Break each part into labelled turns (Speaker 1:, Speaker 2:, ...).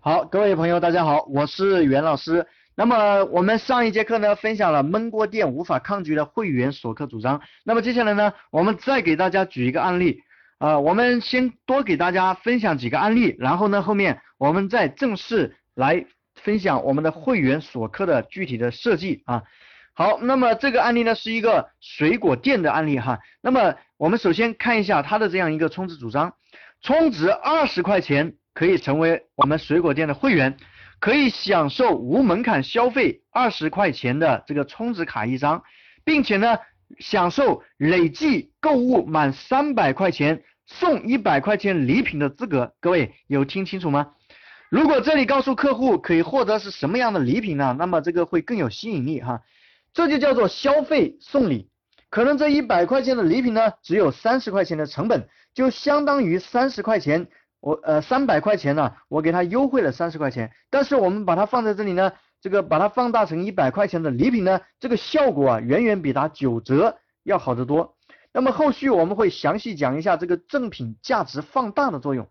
Speaker 1: 好，各位朋友，大家好，我是袁老师。那么我们上一节课呢，分享了焖锅店无法抗拒的会员锁客主张。那么接下来呢，我们再给大家举一个案例。啊，我们先多给大家分享几个案例，然后呢，后面我们再正式来分享我们的会员锁客的具体的设计啊。好，那么这个案例呢是一个水果店的案例哈。那么我们首先看一下它的这样一个充值主张，充值二十块钱可以成为我们水果店的会员，可以享受无门槛消费二十块钱的这个充值卡一张，并且呢。享受累计购物满三百块钱送一百块钱礼品的资格，各位有听清楚吗？如果这里告诉客户可以获得是什么样的礼品呢？那么这个会更有吸引力哈，这就叫做消费送礼。可能这一百块钱的礼品呢，只有三十块钱的成本，就相当于三十块钱，我呃三百块钱呢，我给他优惠了三十块钱，但是我们把它放在这里呢。这个把它放大成一百块钱的礼品呢，这个效果啊远远比打九折要好得多。那么后续我们会详细讲一下这个赠品价值放大的作用。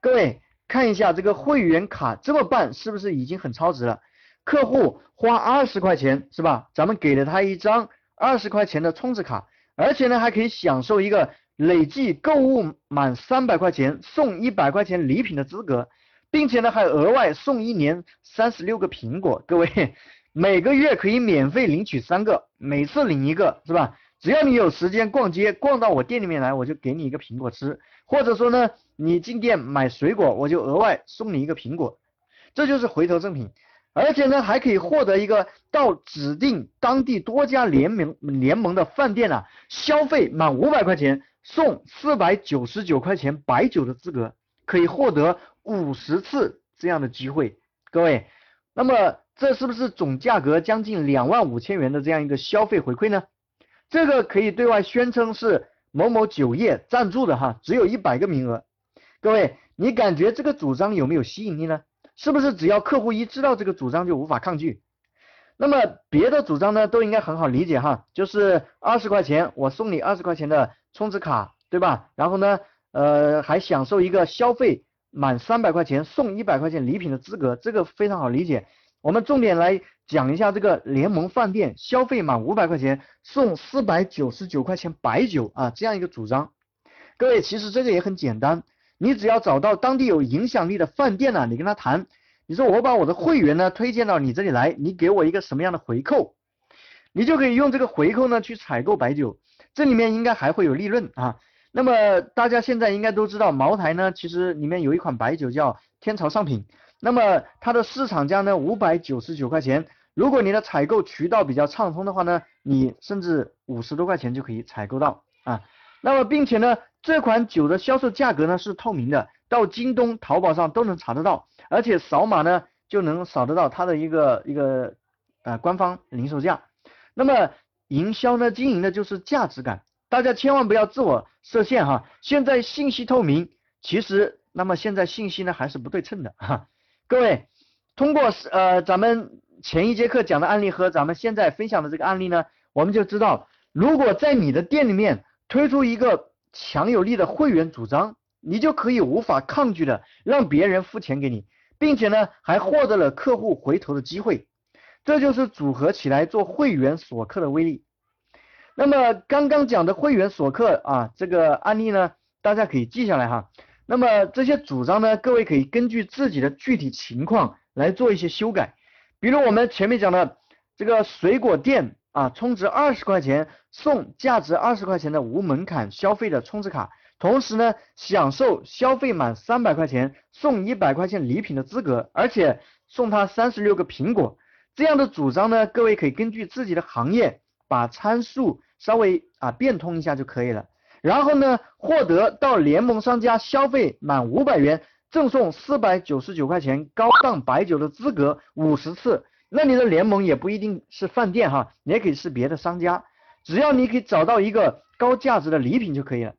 Speaker 1: 各位看一下这个会员卡这么办是不是已经很超值了？客户花二十块钱是吧？咱们给了他一张二十块钱的充值卡，而且呢还可以享受一个累计购物满三百块钱送一百块钱礼品的资格。并且呢，还额外送一年三十六个苹果，各位 每个月可以免费领取三个，每次领一个是吧？只要你有时间逛街，逛到我店里面来，我就给你一个苹果吃，或者说呢，你进店买水果，我就额外送你一个苹果，这就是回头赠品。而且呢，还可以获得一个到指定当地多家联盟联盟的饭店啊，消费满五百块钱送四百九十九块钱白酒的资格，可以获得。五十次这样的机会，各位，那么这是不是总价格将近两万五千元的这样一个消费回馈呢？这个可以对外宣称是某某酒业赞助的哈，只有一百个名额。各位，你感觉这个主张有没有吸引力呢？是不是只要客户一知道这个主张就无法抗拒？那么别的主张呢都应该很好理解哈，就是二十块钱我送你二十块钱的充值卡，对吧？然后呢，呃，还享受一个消费。满三百块钱送一百块钱礼品的资格，这个非常好理解。我们重点来讲一下这个联盟饭店消费满五百块钱送四百九十九块钱白酒啊，这样一个主张。各位，其实这个也很简单，你只要找到当地有影响力的饭店呢，你跟他谈，你说我把我的会员呢推荐到你这里来，你给我一个什么样的回扣，你就可以用这个回扣呢去采购白酒，这里面应该还会有利润啊。那么大家现在应该都知道，茅台呢，其实里面有一款白酒叫天朝上品，那么它的市场价呢五百九十九块钱，如果你的采购渠道比较畅通的话呢，你甚至五十多块钱就可以采购到啊。那么并且呢，这款酒的销售价格呢是透明的，到京东、淘宝上都能查得到，而且扫码呢就能扫得到它的一个一个呃官方零售价。那么营销呢，经营的就是价值感。大家千万不要自我设限哈，现在信息透明，其实那么现在信息呢还是不对称的哈。各位，通过呃咱们前一节课讲的案例和咱们现在分享的这个案例呢，我们就知道，如果在你的店里面推出一个强有力的会员主张，你就可以无法抗拒的让别人付钱给你，并且呢还获得了客户回头的机会，这就是组合起来做会员锁客的威力。那么刚刚讲的会员锁客啊，这个案例呢，大家可以记下来哈。那么这些主张呢，各位可以根据自己的具体情况来做一些修改。比如我们前面讲的这个水果店啊，充值二十块钱送价值二十块钱的无门槛消费的充值卡，同时呢，享受消费满三百块钱送一百块钱礼品的资格，而且送他三十六个苹果。这样的主张呢，各位可以根据自己的行业把参数。稍微啊变通一下就可以了，然后呢，获得到联盟商家消费满五百元赠送四百九十九块钱高档白酒的资格五十次。那你的联盟也不一定是饭店哈，你也可以是别的商家，只要你可以找到一个高价值的礼品就可以了。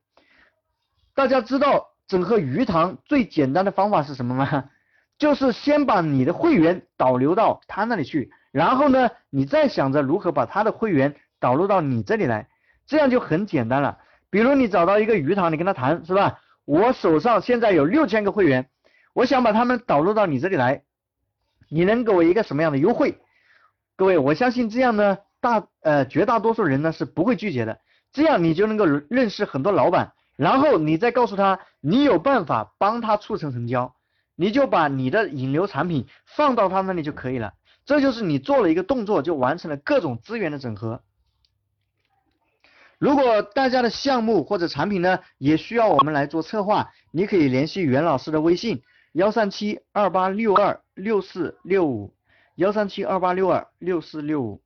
Speaker 1: 大家知道整合鱼塘最简单的方法是什么吗？就是先把你的会员导流到他那里去，然后呢，你再想着如何把他的会员。导入到你这里来，这样就很简单了。比如你找到一个鱼塘，你跟他谈是吧？我手上现在有六千个会员，我想把他们导入到你这里来，你能给我一个什么样的优惠？各位，我相信这样呢，大呃绝大多数人呢是不会拒绝的，这样你就能够认识很多老板，然后你再告诉他你有办法帮他促成成交，你就把你的引流产品放到他那里就可以了，这就是你做了一个动作就完成了各种资源的整合。如果大家的项目或者产品呢，也需要我们来做策划，你可以联系袁老师的微信幺三七二八六二六四六五幺三七二八六二六四六五。